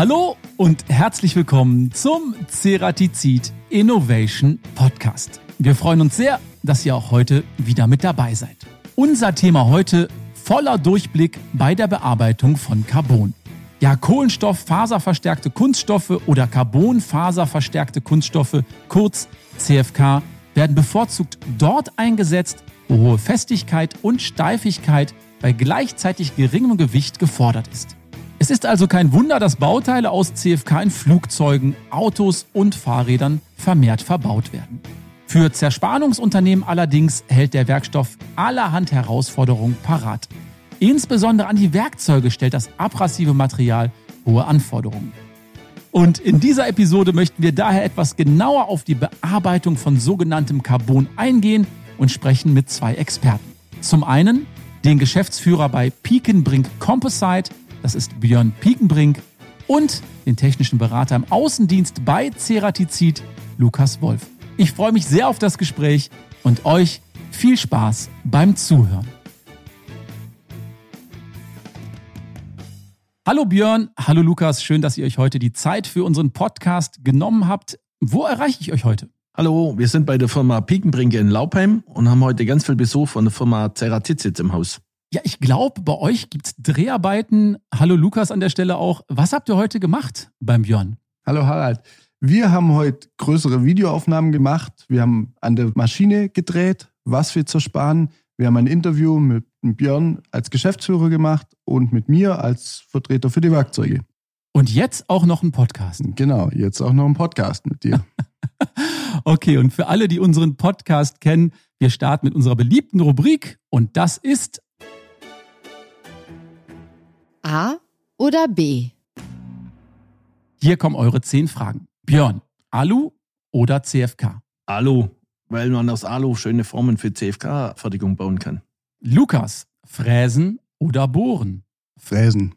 Hallo und herzlich willkommen zum Ceratizid Innovation Podcast. Wir freuen uns sehr, dass ihr auch heute wieder mit dabei seid. Unser Thema heute voller Durchblick bei der Bearbeitung von Carbon. Ja, Kohlenstoff-faserverstärkte Kunststoffe oder Carbon-faserverstärkte Kunststoffe, kurz CFK, werden bevorzugt dort eingesetzt, wo hohe Festigkeit und Steifigkeit bei gleichzeitig geringem Gewicht gefordert ist. Es ist also kein Wunder, dass Bauteile aus CFK in Flugzeugen, Autos und Fahrrädern vermehrt verbaut werden. Für Zerspannungsunternehmen allerdings hält der Werkstoff allerhand Herausforderungen parat. Insbesondere an die Werkzeuge stellt das abrasive Material hohe Anforderungen. Und in dieser Episode möchten wir daher etwas genauer auf die Bearbeitung von sogenanntem Carbon eingehen und sprechen mit zwei Experten. Zum einen den Geschäftsführer bei Piekenbrink Composite, das ist Björn Piekenbrink, und den technischen Berater im Außendienst bei Ceratizid, Lukas Wolf. Ich freue mich sehr auf das Gespräch und euch viel Spaß beim Zuhören. Hallo Björn, hallo Lukas, schön, dass ihr euch heute die Zeit für unseren Podcast genommen habt. Wo erreiche ich euch heute? Hallo, wir sind bei der Firma Piekenbrinke in Laubheim und haben heute ganz viel Besuch von der Firma Ceratizid im Haus. Ja, ich glaube, bei euch gibt es Dreharbeiten. Hallo Lukas an der Stelle auch. Was habt ihr heute gemacht beim Björn? Hallo Harald. Wir haben heute größere Videoaufnahmen gemacht. Wir haben an der Maschine gedreht, was wir zersparen. Wir haben ein Interview mit Björn als Geschäftsführer gemacht und mit mir als Vertreter für die Werkzeuge. Und jetzt auch noch ein Podcast. Genau, jetzt auch noch ein Podcast mit dir. okay, und für alle, die unseren Podcast kennen, wir starten mit unserer beliebten Rubrik und das ist A oder B? Hier kommen eure zehn Fragen. Björn, Alu oder CFK? Alu weil man aus Alu schöne Formen für CFK-Fertigung bauen kann. Lukas, Fräsen oder Bohren? Fräsen,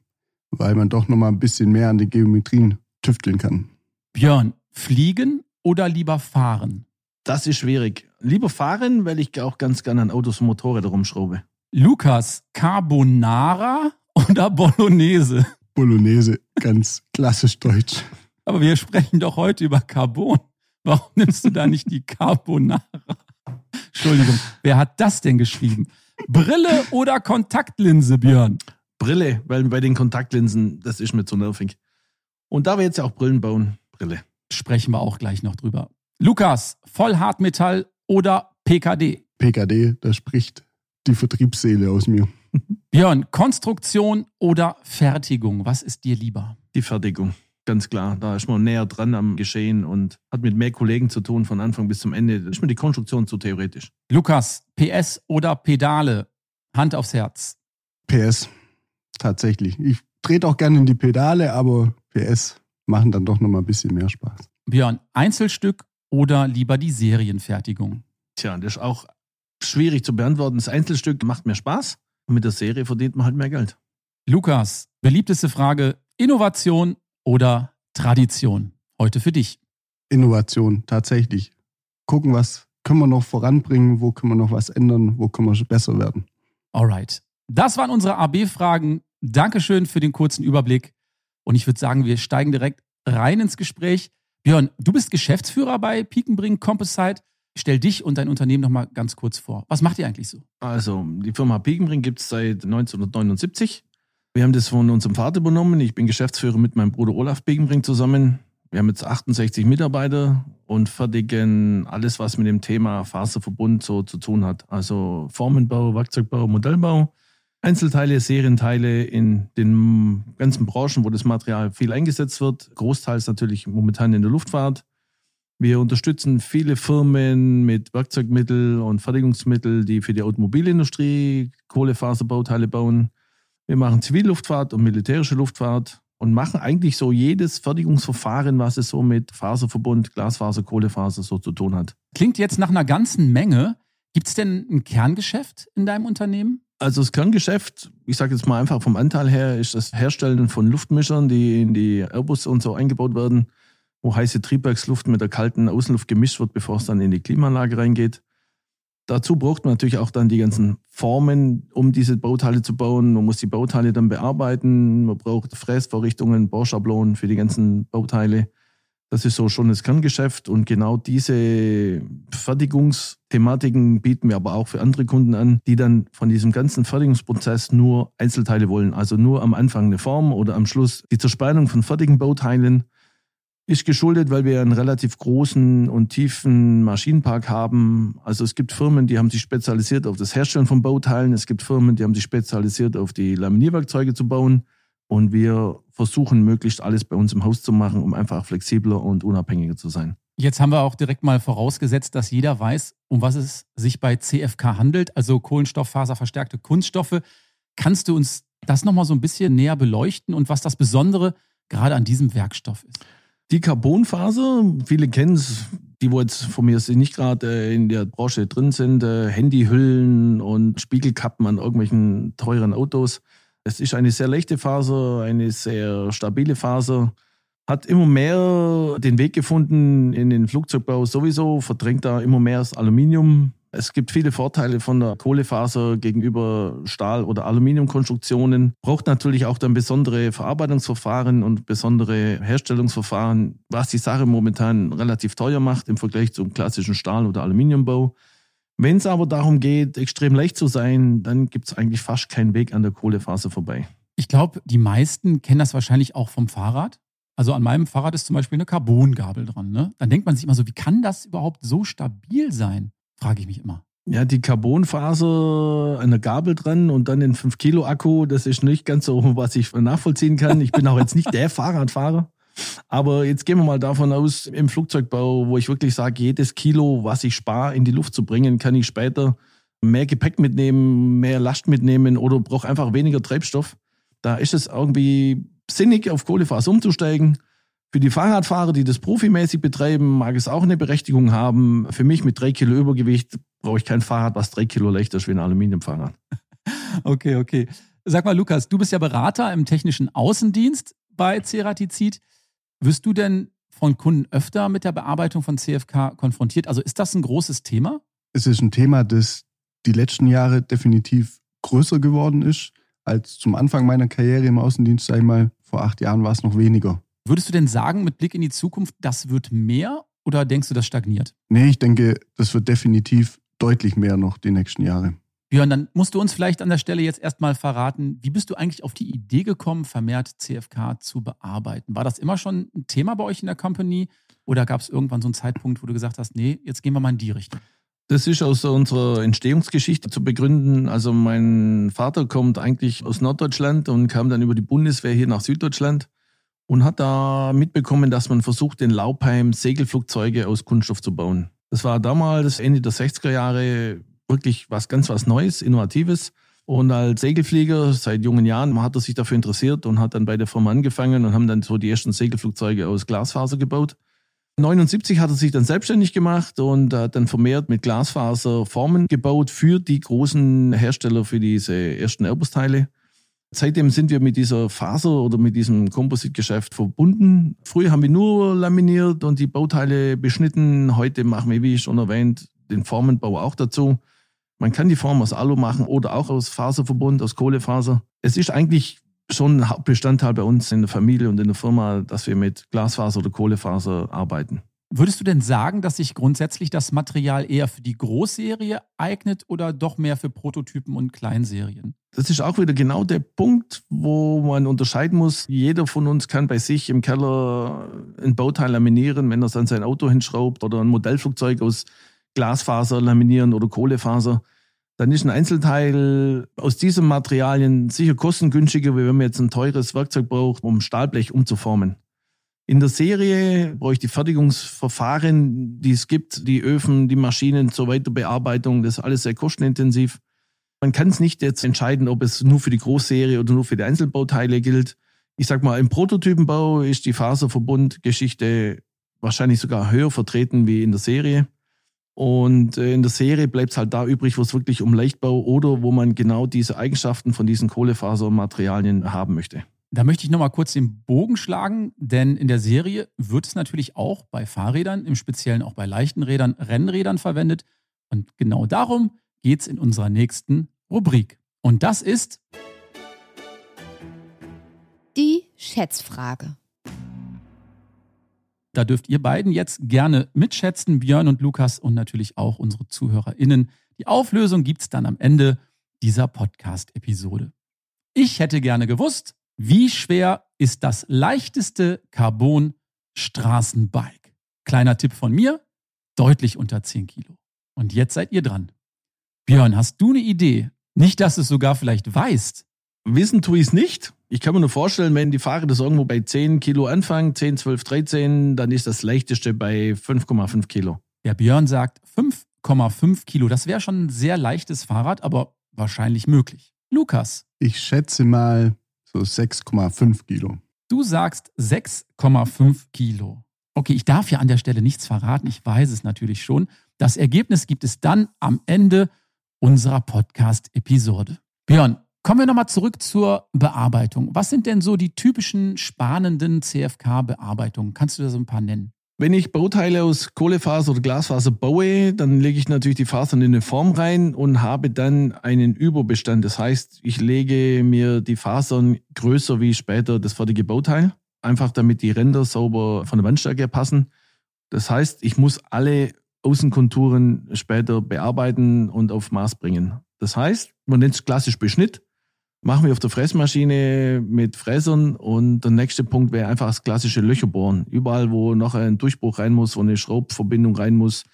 weil man doch nochmal ein bisschen mehr an den Geometrien tüfteln kann. Björn, fliegen oder lieber fahren? Das ist schwierig. Lieber fahren, weil ich auch ganz gerne an Autos und Motorräder rumschraube. Lukas, Carbonara oder Bolognese? Bolognese, ganz klassisch deutsch. Aber wir sprechen doch heute über Carbon. Warum nimmst du da nicht die Carbonara? Entschuldigung, wer hat das denn geschrieben? Brille oder Kontaktlinse, Björn? Brille, weil bei den Kontaktlinsen, das ist mir zu nervig. Und da wir jetzt ja auch Brillen bauen, Brille. Sprechen wir auch gleich noch drüber. Lukas, Vollhartmetall oder PKD? PKD, da spricht die Vertriebsseele aus mir. Björn, Konstruktion oder Fertigung? Was ist dir lieber? Die Fertigung. Ganz klar, da ist man näher dran am Geschehen und hat mit mehr Kollegen zu tun von Anfang bis zum Ende. Da ist mir die Konstruktion zu theoretisch. Lukas, PS oder Pedale? Hand aufs Herz. PS, tatsächlich. Ich trete auch gerne in die Pedale, aber PS machen dann doch nochmal ein bisschen mehr Spaß. Björn, Einzelstück oder lieber die Serienfertigung? Tja, das ist auch schwierig zu beantworten. Das Einzelstück macht mehr Spaß und mit der Serie verdient man halt mehr Geld. Lukas, beliebteste Frage: Innovation oder Tradition? Heute für dich. Innovation, tatsächlich. Gucken, was können wir noch voranbringen, wo können wir noch was ändern, wo können wir besser werden. Alright. Das waren unsere AB-Fragen. Dankeschön für den kurzen Überblick. Und ich würde sagen, wir steigen direkt rein ins Gespräch. Björn, du bist Geschäftsführer bei Piekenbring Composite. Stell dich und dein Unternehmen nochmal ganz kurz vor. Was macht ihr eigentlich so? Also, die Firma Piekenbring gibt es seit 1979. Wir haben das von unserem Vater übernommen. Ich bin Geschäftsführer mit meinem Bruder Olaf Begenbring zusammen. Wir haben jetzt 68 Mitarbeiter und fertigen alles, was mit dem Thema Faserverbund so zu tun hat. Also Formenbau, Werkzeugbau, Modellbau, Einzelteile, Serienteile in den ganzen Branchen, wo das Material viel eingesetzt wird. Großteils natürlich momentan in der Luftfahrt. Wir unterstützen viele Firmen mit Werkzeugmittel und Fertigungsmittel, die für die Automobilindustrie Kohlefaserbauteile bauen. Wir machen Zivilluftfahrt und militärische Luftfahrt und machen eigentlich so jedes Fertigungsverfahren, was es so mit Faserverbund, Glasfaser, Kohlefaser so zu tun hat. Klingt jetzt nach einer ganzen Menge. Gibt es denn ein Kerngeschäft in deinem Unternehmen? Also das Kerngeschäft, ich sage jetzt mal einfach vom Anteil her, ist das Herstellen von Luftmischern, die in die Airbus und so eingebaut werden, wo heiße Triebwerksluft mit der kalten Außenluft gemischt wird, bevor es dann in die Klimaanlage reingeht. Dazu braucht man natürlich auch dann die ganzen Formen, um diese Bauteile zu bauen. Man muss die Bauteile dann bearbeiten. Man braucht Fräsvorrichtungen, Bauschablonen für die ganzen Bauteile. Das ist so schon das Kerngeschäft. Und genau diese Fertigungsthematiken bieten wir aber auch für andere Kunden an, die dann von diesem ganzen Fertigungsprozess nur Einzelteile wollen. Also nur am Anfang eine Form oder am Schluss die Zerspannung von fertigen Bauteilen ist geschuldet, weil wir einen relativ großen und tiefen Maschinenpark haben. Also es gibt Firmen, die haben sich spezialisiert auf das Herstellen von Bauteilen. Es gibt Firmen, die haben sich spezialisiert auf die Laminierwerkzeuge zu bauen. Und wir versuchen möglichst alles bei uns im Haus zu machen, um einfach flexibler und unabhängiger zu sein. Jetzt haben wir auch direkt mal vorausgesetzt, dass jeder weiß, um was es sich bei CFK handelt, also Kohlenstofffaserverstärkte Kunststoffe. Kannst du uns das nochmal so ein bisschen näher beleuchten und was das Besondere gerade an diesem Werkstoff ist? Die Carbonfaser, viele kennen es, die wo jetzt von mir nicht gerade äh, in der Branche drin sind, äh, Handyhüllen und Spiegelkappen an irgendwelchen teuren Autos. Es ist eine sehr leichte Faser, eine sehr stabile Faser. Hat immer mehr den Weg gefunden in den Flugzeugbau sowieso, verdrängt da immer mehr das Aluminium. Es gibt viele Vorteile von der Kohlefaser gegenüber Stahl- oder Aluminiumkonstruktionen. Braucht natürlich auch dann besondere Verarbeitungsverfahren und besondere Herstellungsverfahren, was die Sache momentan relativ teuer macht im Vergleich zum klassischen Stahl- oder Aluminiumbau. Wenn es aber darum geht, extrem leicht zu sein, dann gibt es eigentlich fast keinen Weg an der Kohlefaser vorbei. Ich glaube, die meisten kennen das wahrscheinlich auch vom Fahrrad. Also an meinem Fahrrad ist zum Beispiel eine Carbongabel dran. Ne? Dann denkt man sich immer so, wie kann das überhaupt so stabil sein? Frage ich mich immer. Ja, die Carbonfaser der Gabel dran und dann den 5-Kilo-Akku, das ist nicht ganz so, was ich nachvollziehen kann. Ich bin auch jetzt nicht der Fahrradfahrer. Aber jetzt gehen wir mal davon aus, im Flugzeugbau, wo ich wirklich sage, jedes Kilo, was ich spare, in die Luft zu bringen, kann ich später mehr Gepäck mitnehmen, mehr Last mitnehmen oder brauche einfach weniger Treibstoff. Da ist es irgendwie sinnig, auf Kohlefaser umzusteigen. Für die Fahrradfahrer, die das profimäßig betreiben, mag es auch eine Berechtigung haben. Für mich mit drei Kilo Übergewicht brauche ich kein Fahrrad, was drei Kilo leichter ist wie ein Aluminiumfahrrad. Okay, okay. Sag mal, Lukas, du bist ja Berater im technischen Außendienst bei Ceratizid. Wirst du denn von Kunden öfter mit der Bearbeitung von CFK konfrontiert? Also ist das ein großes Thema? Es ist ein Thema, das die letzten Jahre definitiv größer geworden ist als zum Anfang meiner Karriere im Außendienst, sag ich mal. Vor acht Jahren war es noch weniger. Würdest du denn sagen, mit Blick in die Zukunft, das wird mehr oder denkst du, das stagniert? Nee, ich denke, das wird definitiv deutlich mehr noch die nächsten Jahre. Björn, dann musst du uns vielleicht an der Stelle jetzt erstmal verraten, wie bist du eigentlich auf die Idee gekommen, vermehrt CFK zu bearbeiten? War das immer schon ein Thema bei euch in der Company oder gab es irgendwann so einen Zeitpunkt, wo du gesagt hast, nee, jetzt gehen wir mal in die Richtung? Das ist aus unserer Entstehungsgeschichte zu begründen. Also mein Vater kommt eigentlich aus Norddeutschland und kam dann über die Bundeswehr hier nach Süddeutschland und hat da mitbekommen, dass man versucht, in Laupheim Segelflugzeuge aus Kunststoff zu bauen. Das war damals, Ende der 60er Jahre, wirklich was ganz was Neues, Innovatives. Und als Segelflieger seit jungen Jahren hat er sich dafür interessiert und hat dann bei der Firma angefangen und haben dann so die ersten Segelflugzeuge aus Glasfaser gebaut. 79 hat er sich dann selbstständig gemacht und hat dann vermehrt mit Glasfaser Formen gebaut für die großen Hersteller für diese ersten Airbus-Teile. Seitdem sind wir mit dieser Faser oder mit diesem Kompositgeschäft verbunden. Früher haben wir nur laminiert und die Bauteile beschnitten. Heute machen wir, wie schon erwähnt, den Formenbau auch dazu. Man kann die Form aus Alu machen oder auch aus Faserverbund, aus Kohlefaser. Es ist eigentlich schon ein Hauptbestandteil bei uns in der Familie und in der Firma, dass wir mit Glasfaser oder Kohlefaser arbeiten. Würdest du denn sagen, dass sich grundsätzlich das Material eher für die Großserie eignet oder doch mehr für Prototypen und Kleinserien? Das ist auch wieder genau der Punkt, wo man unterscheiden muss. Jeder von uns kann bei sich im Keller ein Bauteil laminieren, wenn er es an sein Auto hinschraubt oder ein Modellflugzeug aus Glasfaser laminieren oder Kohlefaser. Dann ist ein Einzelteil aus diesen Materialien sicher kostengünstiger, wie wenn man jetzt ein teures Werkzeug braucht, um Stahlblech umzuformen. In der Serie brauche ich die Fertigungsverfahren, die es gibt, die Öfen, die Maschinen zur Weiterbearbeitung, das ist alles sehr kostenintensiv. Man kann es nicht jetzt entscheiden, ob es nur für die Großserie oder nur für die Einzelbauteile gilt. Ich sag mal, im Prototypenbau ist die Faserverbundgeschichte wahrscheinlich sogar höher vertreten wie in der Serie. Und äh, in der Serie bleibt es halt da übrig, wo es wirklich um Leichtbau oder wo man genau diese Eigenschaften von diesen Kohlefasermaterialien haben möchte. Da möchte ich nochmal kurz den Bogen schlagen, denn in der Serie wird es natürlich auch bei Fahrrädern, im Speziellen auch bei leichten Rädern, Rennrädern verwendet. Und genau darum geht es in unserer nächsten Rubrik. Und das ist Die Schätzfrage. Da dürft ihr beiden jetzt gerne mitschätzen, Björn und Lukas und natürlich auch unsere ZuhörerInnen. Die Auflösung gibt es dann am Ende dieser Podcast-Episode. Ich hätte gerne gewusst, wie schwer ist das leichteste Carbon-Straßenbike? Kleiner Tipp von mir, deutlich unter 10 Kilo. Und jetzt seid ihr dran. Björn, hast du eine Idee? Nicht, dass du es sogar vielleicht weißt. Wissen tue ich es nicht. Ich kann mir nur vorstellen, wenn die Fahrer das irgendwo bei 10 Kilo anfangen, 10, 12, 13, dann ist das leichteste bei 5,5 Kilo. Der Björn sagt 5,5 Kilo. Das wäre schon ein sehr leichtes Fahrrad, aber wahrscheinlich möglich. Lukas, Ich schätze mal so 6,5 Kilo. du sagst 6,5 Kilo. Okay, ich darf ja an der Stelle nichts verraten. Ich weiß es natürlich schon. Das Ergebnis gibt es dann am Ende unserer Podcast-Episode. Björn, kommen wir nochmal zurück zur Bearbeitung. Was sind denn so die typischen spannenden CFK-Bearbeitungen? Kannst du da so ein paar nennen? Wenn ich Bauteile aus Kohlefaser oder Glasfaser baue, dann lege ich natürlich die Fasern in eine Form rein und habe dann einen Überbestand. Das heißt, ich lege mir die Fasern größer wie später das fertige Bauteil, einfach damit die Ränder sauber von der Wandstärke passen. Das heißt, ich muss alle Außenkonturen später bearbeiten und auf Maß bringen. Das heißt, man nennt es klassisch Beschnitt. Machen wir auf der Fräsmaschine mit Fräsern und der nächste Punkt wäre einfach das klassische Löcher bohren. Überall, wo noch ein Durchbruch rein muss, wo eine Schraubverbindung rein muss,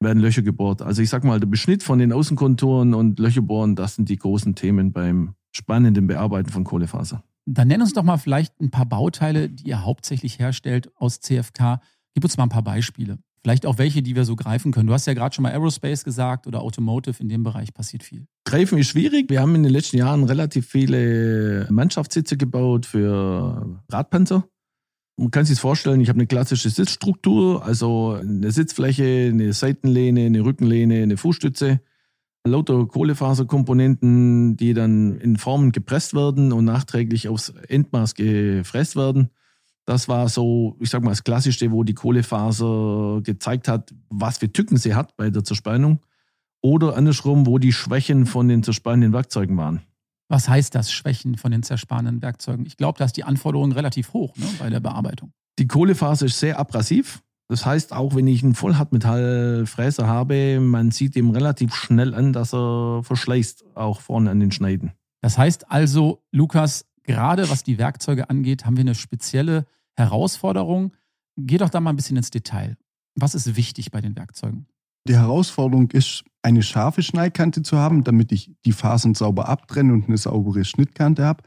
werden Löcher gebohrt. Also ich sag mal, der Beschnitt von den Außenkonturen und Löcher bohren, das sind die großen Themen beim spannenden Bearbeiten von Kohlefaser. Dann nenn uns doch mal vielleicht ein paar Bauteile, die ihr hauptsächlich herstellt aus CFK. Gib uns mal ein paar Beispiele. Vielleicht auch welche, die wir so greifen können. Du hast ja gerade schon mal Aerospace gesagt oder Automotive. In dem Bereich passiert viel. Greifen ist schwierig. Wir haben in den letzten Jahren relativ viele Mannschaftssitze gebaut für Radpanzer. Man kann sich vorstellen, ich habe eine klassische Sitzstruktur, also eine Sitzfläche, eine Seitenlehne, eine Rückenlehne, eine Fußstütze, lauter Kohlefaserkomponenten, die dann in Formen gepresst werden und nachträglich aufs Endmaß gefräst werden. Das war so, ich sag mal, das Klassischste, wo die Kohlefaser gezeigt hat, was für Tücken sie hat bei der Zerspannung. Oder andersrum, wo die Schwächen von den zerspannenden Werkzeugen waren. Was heißt das, Schwächen von den zersparenden Werkzeugen? Ich glaube, da ist die Anforderung relativ hoch ne, bei der Bearbeitung. Die Kohlefaser ist sehr abrasiv. Das heißt, auch wenn ich einen Vollhartmetallfräser habe, man sieht ihm relativ schnell an, dass er verschleißt, auch vorne an den Schneiden. Das heißt also, Lukas, gerade was die Werkzeuge angeht, haben wir eine spezielle Herausforderung. Geh doch da mal ein bisschen ins Detail. Was ist wichtig bei den Werkzeugen? Die Herausforderung ist, eine scharfe Schneidkante zu haben, damit ich die Fasern sauber abtrenne und eine saubere Schnittkante habe.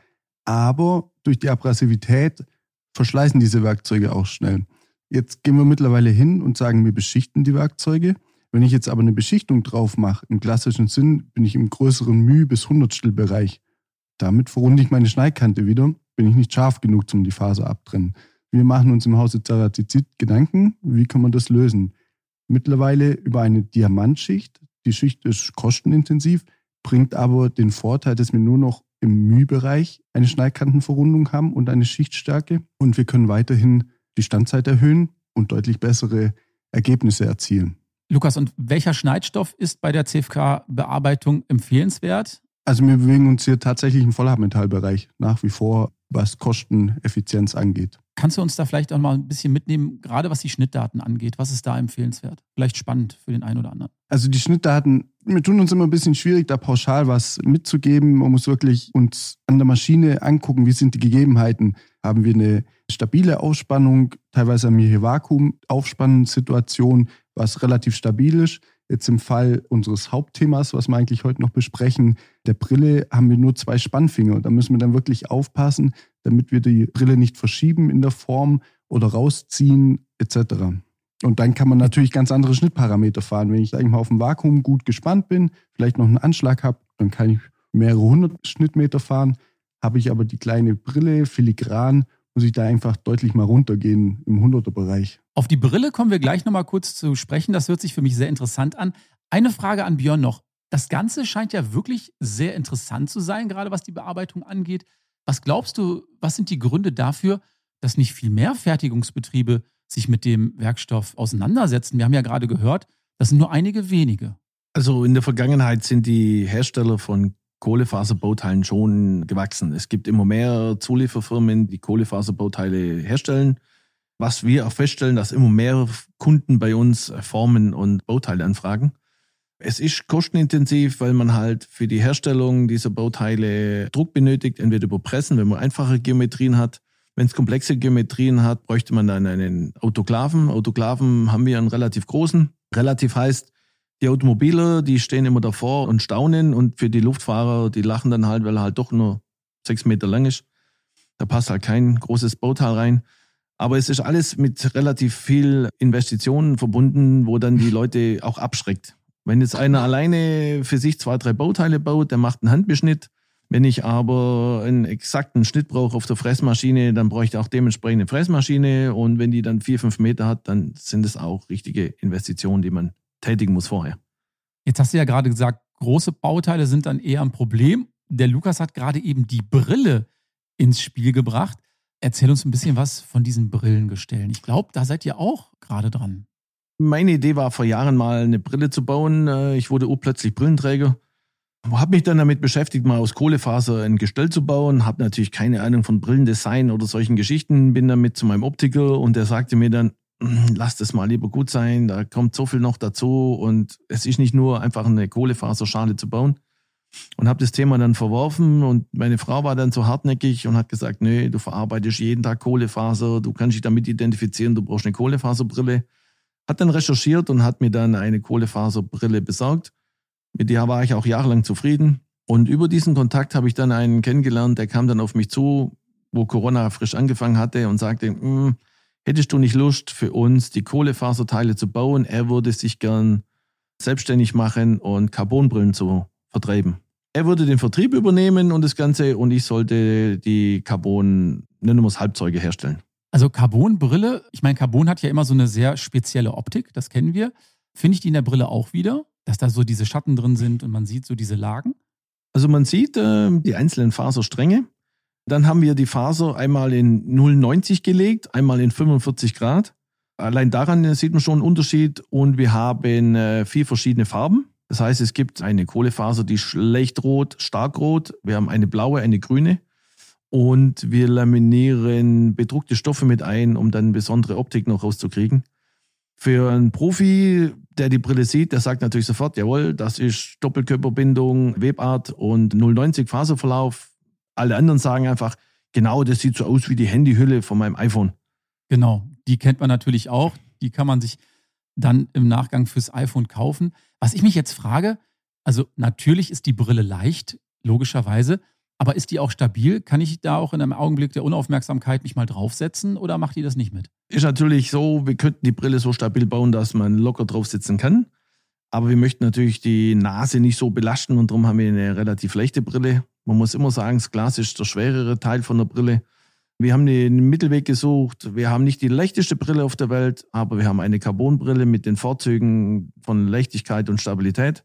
Aber durch die Abrasivität verschleißen diese Werkzeuge auch schnell. Jetzt gehen wir mittlerweile hin und sagen, wir beschichten die Werkzeuge. Wenn ich jetzt aber eine Beschichtung drauf mache, im klassischen Sinn, bin ich im größeren Mühe- bis Hundertstel-Bereich. Damit verrunde ich meine Schneidkante wieder, bin ich nicht scharf genug, um die Faser abtrennen. Wir machen uns im Hause Ceratizid Gedanken, wie kann man das lösen? Mittlerweile über eine Diamantschicht. Die Schicht ist kostenintensiv, bringt aber den Vorteil, dass wir nur noch im Mühbereich eine Schneidkantenverrundung haben und eine Schichtstärke. Und wir können weiterhin die Standzeit erhöhen und deutlich bessere Ergebnisse erzielen. Lukas, und welcher Schneidstoff ist bei der CFK-Bearbeitung empfehlenswert? Also wir bewegen uns hier tatsächlich im Vollhartmetallbereich nach wie vor, was Kosteneffizienz angeht. Kannst du uns da vielleicht auch mal ein bisschen mitnehmen, gerade was die Schnittdaten angeht? Was ist da empfehlenswert? Vielleicht spannend für den einen oder anderen. Also die Schnittdaten, wir tun uns immer ein bisschen schwierig, da pauschal was mitzugeben. Man muss wirklich uns an der Maschine angucken, wie sind die Gegebenheiten. Haben wir eine stabile Aufspannung, teilweise haben wir hier Vakuum-Aufspannungssituation, was relativ stabil ist. Jetzt im Fall unseres Hauptthemas, was wir eigentlich heute noch besprechen, der Brille, haben wir nur zwei Spannfinger. Da müssen wir dann wirklich aufpassen, damit wir die Brille nicht verschieben in der Form oder rausziehen etc. Und dann kann man natürlich ganz andere Schnittparameter fahren. Wenn ich, sag ich mal, auf dem Vakuum gut gespannt bin, vielleicht noch einen Anschlag habe, dann kann ich mehrere hundert Schnittmeter fahren. Habe ich aber die kleine Brille filigran, muss ich da einfach deutlich mal runtergehen im 100er-Bereich. Auf die Brille kommen wir gleich nochmal kurz zu sprechen. Das hört sich für mich sehr interessant an. Eine Frage an Björn noch. Das Ganze scheint ja wirklich sehr interessant zu sein, gerade was die Bearbeitung angeht. Was glaubst du, was sind die Gründe dafür, dass nicht viel mehr Fertigungsbetriebe sich mit dem Werkstoff auseinandersetzen? Wir haben ja gerade gehört, das sind nur einige wenige. Also in der Vergangenheit sind die Hersteller von Kohlefaserbauteilen schon gewachsen. Es gibt immer mehr Zulieferfirmen, die Kohlefaserbauteile herstellen. Was wir auch feststellen, dass immer mehr Kunden bei uns Formen und Bauteile anfragen. Es ist kostenintensiv, weil man halt für die Herstellung dieser Bauteile Druck benötigt, entweder über Pressen, wenn man einfache Geometrien hat. Wenn es komplexe Geometrien hat, bräuchte man dann einen Autoklaven. Autoklaven haben wir einen relativ großen. Relativ heißt, die Automobiler, die stehen immer davor und staunen und für die Luftfahrer, die lachen dann halt, weil er halt doch nur sechs Meter lang ist. Da passt halt kein großes Bauteil rein. Aber es ist alles mit relativ viel Investitionen verbunden, wo dann die Leute auch abschreckt. Wenn jetzt einer alleine für sich zwei, drei Bauteile baut, der macht einen Handbeschnitt. Wenn ich aber einen exakten Schnitt brauche auf der Fressmaschine, dann brauche ich auch dementsprechend eine Fressmaschine. Und wenn die dann vier, fünf Meter hat, dann sind es auch richtige Investitionen, die man tätigen muss vorher. Jetzt hast du ja gerade gesagt, große Bauteile sind dann eher ein Problem. Der Lukas hat gerade eben die Brille ins Spiel gebracht. Erzähl uns ein bisschen was von diesen Brillengestellen. Ich glaube, da seid ihr auch gerade dran. Meine Idee war vor Jahren mal eine Brille zu bauen. Äh, ich wurde urplötzlich Brillenträger. Habe mich dann damit beschäftigt, mal aus Kohlefaser ein Gestell zu bauen. Habe natürlich keine Ahnung von Brillendesign oder solchen Geschichten. Bin damit zu meinem Optiker und der sagte mir dann, lass das mal lieber gut sein, da kommt so viel noch dazu und es ist nicht nur einfach eine Kohlefaserschale zu bauen. Und habe das Thema dann verworfen und meine Frau war dann so hartnäckig und hat gesagt, nee, du verarbeitest jeden Tag Kohlefaser, du kannst dich damit identifizieren, du brauchst eine Kohlefaserbrille. Hat dann recherchiert und hat mir dann eine Kohlefaserbrille besorgt. Mit der war ich auch jahrelang zufrieden. Und über diesen Kontakt habe ich dann einen kennengelernt, der kam dann auf mich zu, wo Corona frisch angefangen hatte und sagte, hm, hättest du nicht Lust für uns die Kohlefaserteile zu bauen? Er würde sich gern selbstständig machen und Carbonbrillen zu vertreiben. Er würde den Vertrieb übernehmen und das Ganze und ich sollte die Carbon, nennen wir es Halbzeuge herstellen. Also Carbonbrille, ich meine, Carbon hat ja immer so eine sehr spezielle Optik, das kennen wir. Finde ich die in der Brille auch wieder, dass da so diese Schatten drin sind und man sieht so diese Lagen? Also man sieht äh, die einzelnen Faserstränge dann haben wir die Faser einmal in 0,90 gelegt, einmal in 45 Grad. Allein daran sieht man schon einen Unterschied. Und wir haben äh, vier verschiedene Farben. Das heißt, es gibt eine Kohlefaser, die schlecht rot, stark rot. Wir haben eine blaue, eine grüne. Und wir laminieren bedruckte Stoffe mit ein, um dann besondere Optik noch rauszukriegen. Für einen Profi, der die Brille sieht, der sagt natürlich sofort, jawohl, das ist Doppelkörperbindung, Webart und 090 Faserverlauf alle anderen sagen einfach, genau, das sieht so aus wie die Handyhülle von meinem iPhone. Genau, die kennt man natürlich auch. Die kann man sich dann im Nachgang fürs iPhone kaufen. Was ich mich jetzt frage, also natürlich ist die Brille leicht, logischerweise, aber ist die auch stabil? Kann ich da auch in einem Augenblick der Unaufmerksamkeit mich mal draufsetzen oder macht die das nicht mit? Ist natürlich so, wir könnten die Brille so stabil bauen, dass man locker drauf sitzen kann. Aber wir möchten natürlich die Nase nicht so belasten und darum haben wir eine relativ leichte Brille. Man muss immer sagen, das Glas ist der schwerere Teil von der Brille. Wir haben den Mittelweg gesucht. Wir haben nicht die leichteste Brille auf der Welt, aber wir haben eine Carbonbrille mit den Vorzügen von Leichtigkeit und Stabilität.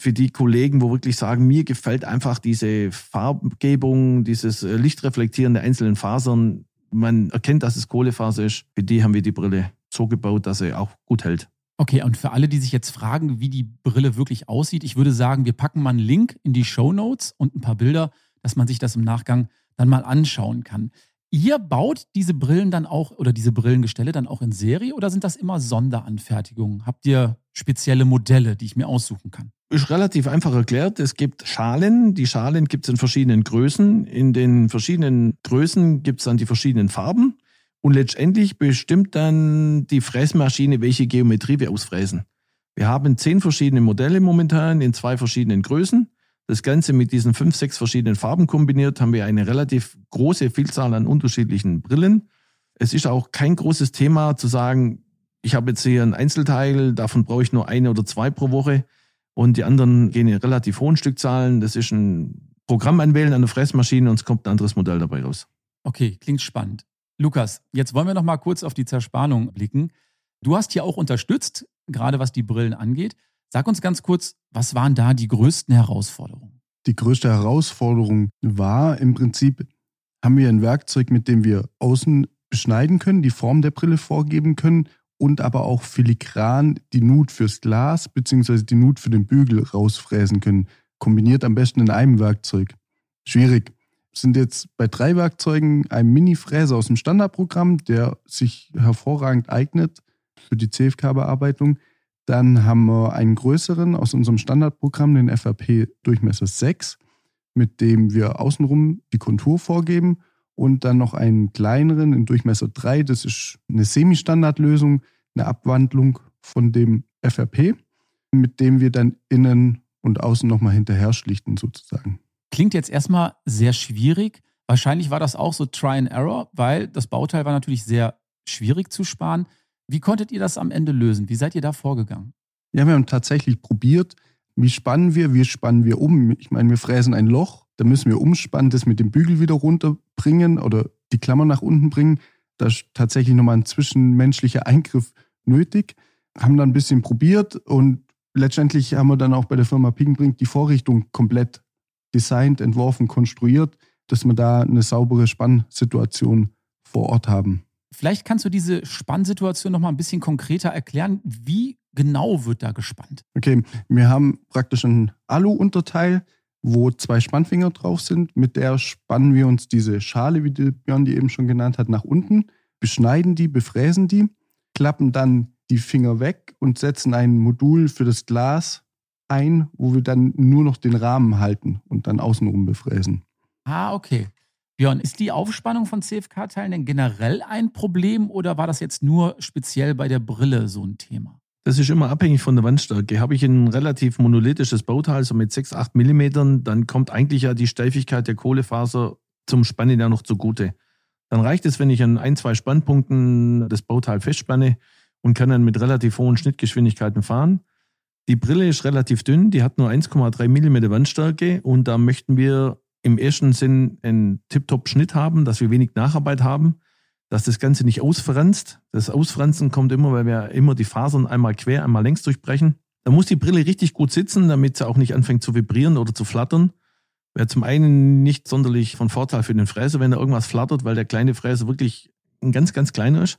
Für die Kollegen, wo wirklich sagen, mir gefällt einfach diese Farbgebung, dieses äh, Lichtreflektieren der einzelnen Fasern. Man erkennt, dass es Kohlefaser ist. Für die haben wir die Brille so gebaut, dass sie auch gut hält. Okay, und für alle, die sich jetzt fragen, wie die Brille wirklich aussieht, ich würde sagen, wir packen mal einen Link in die Show Notes und ein paar Bilder, dass man sich das im Nachgang dann mal anschauen kann. Ihr baut diese Brillen dann auch oder diese Brillengestelle dann auch in Serie oder sind das immer Sonderanfertigungen? Habt ihr spezielle Modelle, die ich mir aussuchen kann? Ist relativ einfach erklärt. Es gibt Schalen. Die Schalen gibt es in verschiedenen Größen. In den verschiedenen Größen gibt es dann die verschiedenen Farben. Und letztendlich bestimmt dann die Fräsmaschine, welche Geometrie wir ausfräsen. Wir haben zehn verschiedene Modelle momentan in zwei verschiedenen Größen. Das Ganze mit diesen fünf, sechs verschiedenen Farben kombiniert, haben wir eine relativ große Vielzahl an unterschiedlichen Brillen. Es ist auch kein großes Thema zu sagen, ich habe jetzt hier ein Einzelteil, davon brauche ich nur eine oder zwei pro Woche und die anderen gehen in relativ hohen Stückzahlen. Das ist ein Programm anwählen an der Fressmaschine und es kommt ein anderes Modell dabei raus. Okay, klingt spannend. Lukas, jetzt wollen wir noch mal kurz auf die Zerspannung blicken. Du hast hier auch unterstützt, gerade was die Brillen angeht. Sag uns ganz kurz, was waren da die größten Herausforderungen? Die größte Herausforderung war im Prinzip, haben wir ein Werkzeug, mit dem wir außen beschneiden können, die Form der Brille vorgeben können und aber auch filigran die Nut fürs Glas bzw. die Nut für den Bügel rausfräsen können. Kombiniert am besten in einem Werkzeug. Schwierig. Sind jetzt bei drei Werkzeugen ein Mini-Fräser aus dem Standardprogramm, der sich hervorragend eignet für die CFK-Bearbeitung. Dann haben wir einen größeren aus unserem Standardprogramm, den FRP Durchmesser 6, mit dem wir außenrum die Kontur vorgeben und dann noch einen kleineren in Durchmesser 3. Das ist eine Semi-Standardlösung, eine Abwandlung von dem FRP, mit dem wir dann innen und außen nochmal hinterher schlichten sozusagen. Klingt jetzt erstmal sehr schwierig. Wahrscheinlich war das auch so Try and Error, weil das Bauteil war natürlich sehr schwierig zu sparen. Wie konntet ihr das am Ende lösen? Wie seid ihr da vorgegangen? Ja, wir haben tatsächlich probiert, wie spannen wir, wie spannen wir um. Ich meine, wir fräsen ein Loch, da müssen wir umspannen, das mit dem Bügel wieder runterbringen oder die Klammer nach unten bringen. Da ist tatsächlich nochmal ein zwischenmenschlicher Eingriff nötig. Haben dann ein bisschen probiert und letztendlich haben wir dann auch bei der Firma Pickenbrink die Vorrichtung komplett designt, entworfen, konstruiert, dass wir da eine saubere Spannsituation vor Ort haben. Vielleicht kannst du diese Spannsituation nochmal ein bisschen konkreter erklären. Wie genau wird da gespannt? Okay, wir haben praktisch ein Alu-Unterteil, wo zwei Spannfinger drauf sind. Mit der spannen wir uns diese Schale, wie die Björn die eben schon genannt hat, nach unten, beschneiden die, befräsen die, klappen dann die Finger weg und setzen ein Modul für das Glas ein, wo wir dann nur noch den Rahmen halten und dann außenrum befräsen. Ah, okay. Björn, ist die Aufspannung von CFK-Teilen denn generell ein Problem oder war das jetzt nur speziell bei der Brille so ein Thema? Das ist immer abhängig von der Wandstärke. Habe ich ein relativ monolithisches Bauteil, so mit 6, 8 Millimetern, dann kommt eigentlich ja die Steifigkeit der Kohlefaser zum Spannen ja noch zugute. Dann reicht es, wenn ich an ein, zwei Spannpunkten das Bauteil festspanne und kann dann mit relativ hohen Schnittgeschwindigkeiten fahren. Die Brille ist relativ dünn, die hat nur 1,3 Millimeter Wandstärke und da möchten wir im ersten Sinn einen Tip-Top-Schnitt haben, dass wir wenig Nacharbeit haben dass das Ganze nicht ausfranst. Das Ausfranzen kommt immer, weil wir immer die Fasern einmal quer, einmal längs durchbrechen. Da muss die Brille richtig gut sitzen, damit sie auch nicht anfängt zu vibrieren oder zu flattern. Wäre zum einen nicht sonderlich von Vorteil für den Fräser, wenn da irgendwas flattert, weil der kleine Fräser wirklich ein ganz, ganz kleiner ist.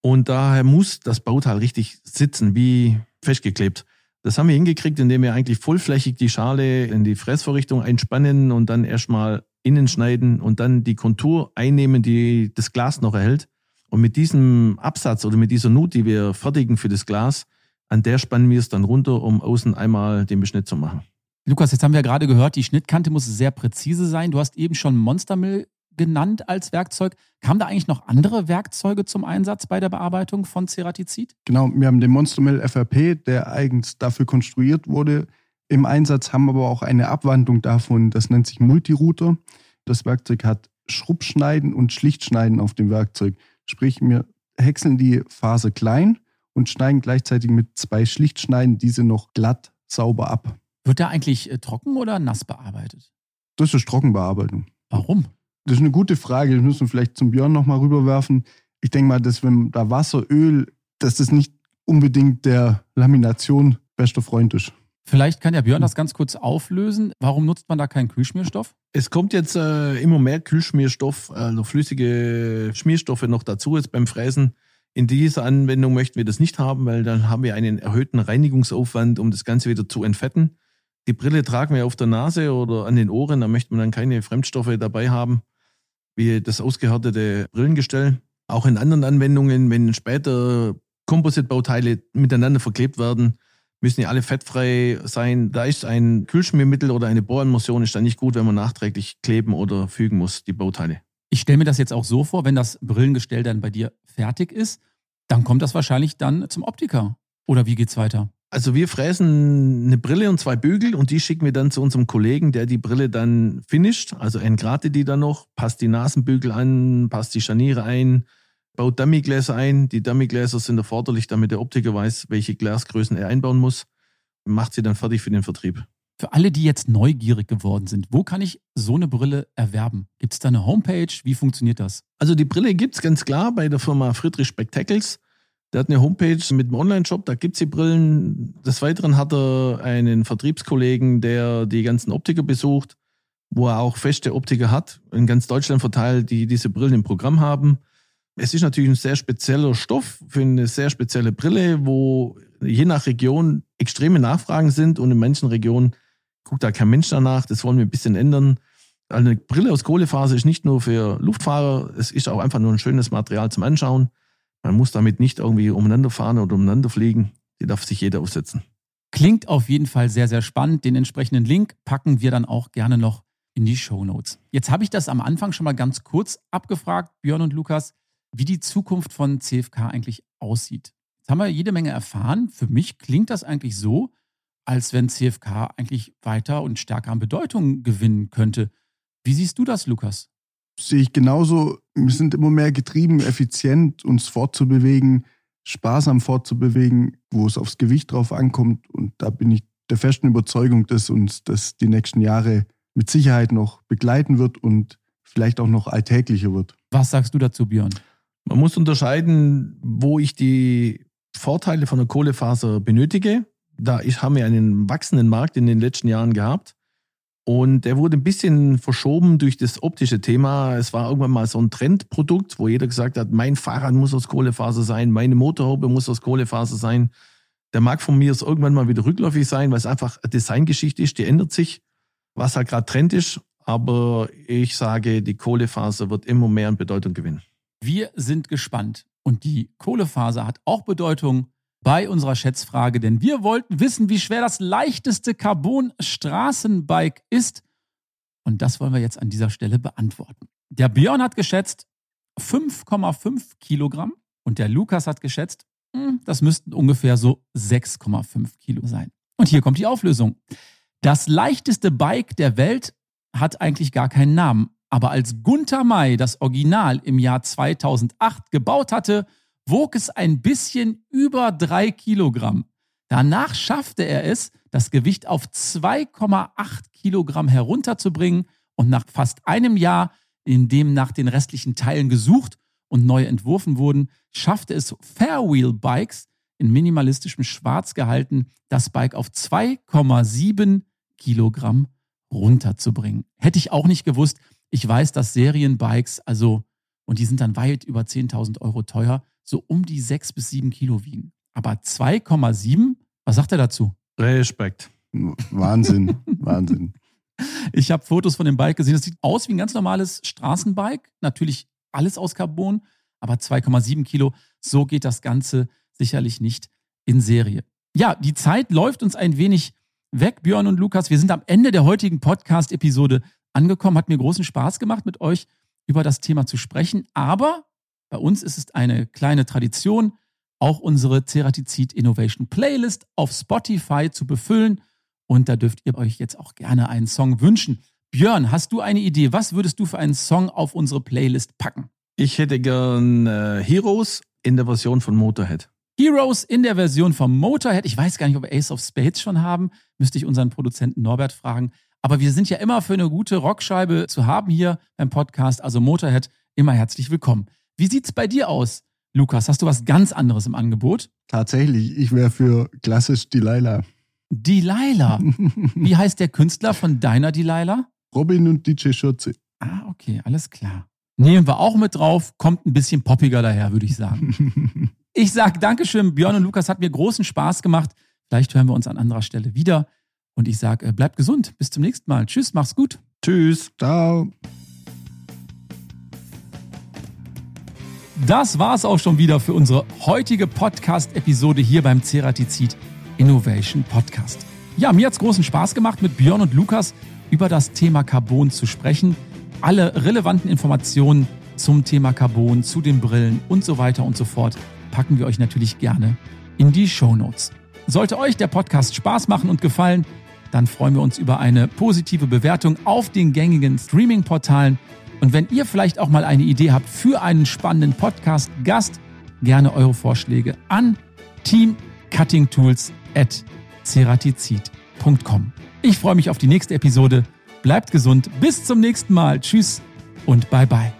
Und daher muss das Bauteil richtig sitzen, wie festgeklebt. Das haben wir hingekriegt, indem wir eigentlich vollflächig die Schale in die Fräsvorrichtung einspannen und dann erstmal innen schneiden und dann die Kontur einnehmen, die das Glas noch erhält. Und mit diesem Absatz oder mit dieser Nut, die wir fertigen für das Glas, an der spannen wir es dann runter, um außen einmal den Beschnitt zu machen. Lukas, jetzt haben wir gerade gehört, die Schnittkante muss sehr präzise sein. Du hast eben schon Monstermill genannt als Werkzeug. Kamen da eigentlich noch andere Werkzeuge zum Einsatz bei der Bearbeitung von Ceratizid? Genau, wir haben den Monstermill FRP, der eigens dafür konstruiert wurde, im Einsatz, haben aber auch eine Abwandlung davon, das nennt sich Multirouter. Das Werkzeug hat Schrubbschneiden und Schlichtschneiden auf dem Werkzeug. Sprich, wir häckseln die Faser klein und schneiden gleichzeitig mit zwei Schlichtschneiden diese noch glatt sauber ab. Wird da eigentlich äh, trocken oder nass bearbeitet? Das ist Trockenbearbeitung. Warum? Das ist eine gute Frage. Das müssen wir vielleicht zum Björn nochmal rüberwerfen. Ich denke mal, dass wenn da Wasser, Öl, dass das nicht unbedingt der Lamination bester Freund ist. Vielleicht kann der Björn das ganz kurz auflösen. Warum nutzt man da keinen Kühlschmierstoff? Es kommt jetzt äh, immer mehr Kühlschmierstoff, also flüssige Schmierstoffe noch dazu jetzt beim Fräsen. In dieser Anwendung möchten wir das nicht haben, weil dann haben wir einen erhöhten Reinigungsaufwand, um das Ganze wieder zu entfetten. Die Brille tragen wir auf der Nase oder an den Ohren, da möchte man dann keine Fremdstoffe dabei haben, wie das ausgehärtete Brillengestell. Auch in anderen Anwendungen, wenn später Composite-Bauteile miteinander verklebt werden, müssen ja alle fettfrei sein. Da ist ein Kühlschmiermittel oder eine Bohremulsion ist dann nicht gut, wenn man nachträglich kleben oder fügen muss, die Bauteile. Ich stelle mir das jetzt auch so vor, wenn das Brillengestell dann bei dir fertig ist, dann kommt das wahrscheinlich dann zum Optiker. Oder wie geht's weiter? Also wir fräsen eine Brille und zwei Bügel und die schicken wir dann zu unserem Kollegen, der die Brille dann finisht. Also entgratet die dann noch, passt die Nasenbügel an, passt die Scharniere ein, baut Dummygläser ein. Die Dummygläser sind erforderlich, damit der Optiker weiß, welche Glasgrößen er einbauen muss. Macht sie dann fertig für den Vertrieb. Für alle, die jetzt neugierig geworden sind, wo kann ich so eine Brille erwerben? Gibt es da eine Homepage? Wie funktioniert das? Also die Brille gibt es ganz klar bei der Firma Friedrich Spectacles. Der hat eine Homepage mit einem Online-Shop, da gibt es die Brillen. Des Weiteren hat er einen Vertriebskollegen, der die ganzen Optiker besucht, wo er auch feste Optiker hat, in ganz Deutschland verteilt, die diese Brillen im Programm haben. Es ist natürlich ein sehr spezieller Stoff für eine sehr spezielle Brille, wo je nach Region extreme Nachfragen sind und in manchen Regionen guckt da kein Mensch danach. Das wollen wir ein bisschen ändern. Eine Brille aus Kohlefaser ist nicht nur für Luftfahrer, es ist auch einfach nur ein schönes Material zum Anschauen. Man muss damit nicht irgendwie umeinander fahren oder umeinander fliegen. Die darf sich jeder aufsetzen. Klingt auf jeden Fall sehr, sehr spannend. Den entsprechenden Link packen wir dann auch gerne noch in die Show Notes. Jetzt habe ich das am Anfang schon mal ganz kurz abgefragt, Björn und Lukas, wie die Zukunft von CFK eigentlich aussieht. Jetzt haben wir jede Menge erfahren. Für mich klingt das eigentlich so, als wenn CFK eigentlich weiter und stärker an Bedeutung gewinnen könnte. Wie siehst du das, Lukas? Sehe ich genauso. Wir sind immer mehr getrieben, effizient uns fortzubewegen, sparsam fortzubewegen, wo es aufs Gewicht drauf ankommt. Und da bin ich der festen Überzeugung, dass uns das die nächsten Jahre mit Sicherheit noch begleiten wird und vielleicht auch noch alltäglicher wird. Was sagst du dazu, Björn? Man muss unterscheiden, wo ich die Vorteile von der Kohlefaser benötige. Da haben wir einen wachsenden Markt in den letzten Jahren gehabt. Und der wurde ein bisschen verschoben durch das optische Thema. Es war irgendwann mal so ein Trendprodukt, wo jeder gesagt hat, mein Fahrrad muss aus Kohlefaser sein, meine Motorhaube muss aus Kohlefaser sein. Der mag von mir irgendwann mal wieder rückläufig sein, weil es einfach eine Designgeschichte ist, die ändert sich, was halt gerade Trend ist. Aber ich sage, die Kohlefaser wird immer mehr an Bedeutung gewinnen. Wir sind gespannt. Und die Kohlefaser hat auch Bedeutung bei unserer Schätzfrage, denn wir wollten wissen, wie schwer das leichteste Carbon-Straßenbike ist. Und das wollen wir jetzt an dieser Stelle beantworten. Der Björn hat geschätzt 5,5 Kilogramm und der Lukas hat geschätzt, hm, das müssten ungefähr so 6,5 Kilo sein. Und hier kommt die Auflösung. Das leichteste Bike der Welt hat eigentlich gar keinen Namen. Aber als Gunther May das Original im Jahr 2008 gebaut hatte, wog es ein bisschen über drei Kilogramm. Danach schaffte er es, das Gewicht auf 2,8 Kilogramm herunterzubringen und nach fast einem Jahr, in dem nach den restlichen Teilen gesucht und neu entworfen wurden, schaffte es Fairwheel Bikes in minimalistischem Schwarz gehalten, das Bike auf 2,7 Kilogramm runterzubringen. Hätte ich auch nicht gewusst. Ich weiß, dass Serienbikes, also, und die sind dann weit über 10.000 Euro teuer, so um die 6 bis 7 Kilo wiegen. Aber 2,7, was sagt er dazu? Respekt. Wahnsinn, Wahnsinn. Ich habe Fotos von dem Bike gesehen. Das sieht aus wie ein ganz normales Straßenbike. Natürlich alles aus Carbon, aber 2,7 Kilo. So geht das Ganze sicherlich nicht in Serie. Ja, die Zeit läuft uns ein wenig weg, Björn und Lukas. Wir sind am Ende der heutigen Podcast-Episode angekommen. Hat mir großen Spaß gemacht, mit euch über das Thema zu sprechen. Aber bei uns ist es eine kleine Tradition, auch unsere Ceratizid Innovation Playlist auf Spotify zu befüllen. Und da dürft ihr euch jetzt auch gerne einen Song wünschen. Björn, hast du eine Idee? Was würdest du für einen Song auf unsere Playlist packen? Ich hätte gern äh, Heroes in der Version von Motorhead. Heroes in der Version von Motorhead. Ich weiß gar nicht, ob wir Ace of Spades schon haben. Müsste ich unseren Produzenten Norbert fragen. Aber wir sind ja immer für eine gute Rockscheibe zu haben hier beim Podcast. Also Motorhead, immer herzlich willkommen. Wie sieht's bei dir aus, Lukas? Hast du was ganz anderes im Angebot? Tatsächlich, ich wäre für klassisch Delilah. Delilah. Wie heißt der Künstler von deiner Delilah? Robin und DJ Schürze. Ah, okay, alles klar. Nehmen wir auch mit drauf, kommt ein bisschen poppiger daher, würde ich sagen. ich sage Dankeschön, Björn und Lukas, hat mir großen Spaß gemacht. Vielleicht hören wir uns an anderer Stelle wieder. Und ich sage, äh, bleibt gesund. Bis zum nächsten Mal. Tschüss, mach's gut. Tschüss. Ciao. Das war's auch schon wieder für unsere heutige Podcast-Episode hier beim Ceratizid Innovation Podcast. Ja, mir hat's großen Spaß gemacht, mit Björn und Lukas über das Thema Carbon zu sprechen. Alle relevanten Informationen zum Thema Carbon, zu den Brillen und so weiter und so fort packen wir euch natürlich gerne in die Show Notes. Sollte euch der Podcast Spaß machen und gefallen, dann freuen wir uns über eine positive Bewertung auf den gängigen Streaming-Portalen und wenn ihr vielleicht auch mal eine Idee habt für einen spannenden Podcast-Gast, gerne eure Vorschläge an teamcuttingtools.ceratizid.com. Ich freue mich auf die nächste Episode. Bleibt gesund. Bis zum nächsten Mal. Tschüss und bye bye.